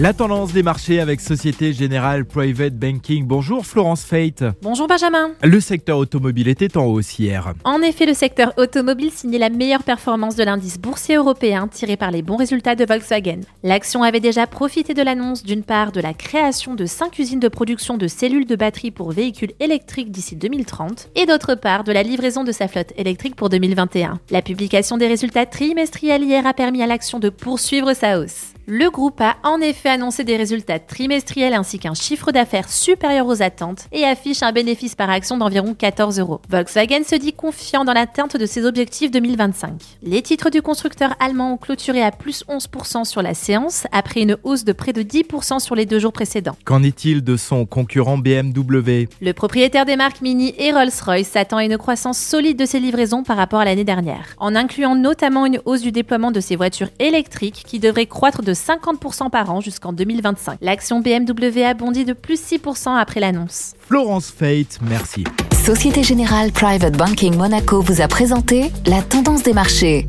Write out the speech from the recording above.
La tendance des marchés avec Société Générale Private Banking. Bonjour Florence Fate. Bonjour Benjamin. Le secteur automobile était en hausse hier. En effet, le secteur automobile signait la meilleure performance de l'indice boursier européen tiré par les bons résultats de Volkswagen. L'action avait déjà profité de l'annonce d'une part de la création de 5 usines de production de cellules de batterie pour véhicules électriques d'ici 2030 et d'autre part de la livraison de sa flotte électrique pour 2021. La publication des résultats trimestriels hier a permis à l'action de poursuivre sa hausse. Le groupe a en effet annoncé des résultats trimestriels ainsi qu'un chiffre d'affaires supérieur aux attentes et affiche un bénéfice par action d'environ 14 euros. Volkswagen se dit confiant dans l'atteinte de ses objectifs 2025. Les titres du constructeur allemand ont clôturé à plus 11% sur la séance après une hausse de près de 10% sur les deux jours précédents. Qu'en est-il de son concurrent BMW Le propriétaire des marques Mini et Rolls-Royce s'attend à une croissance solide de ses livraisons par rapport à l'année dernière, en incluant notamment une hausse du déploiement de ses voitures électriques qui devrait croître de 50% par an jusqu'en 2025. L'action BMW a bondi de plus 6% après l'annonce. Florence Fate, merci. Société Générale Private Banking Monaco vous a présenté la tendance des marchés.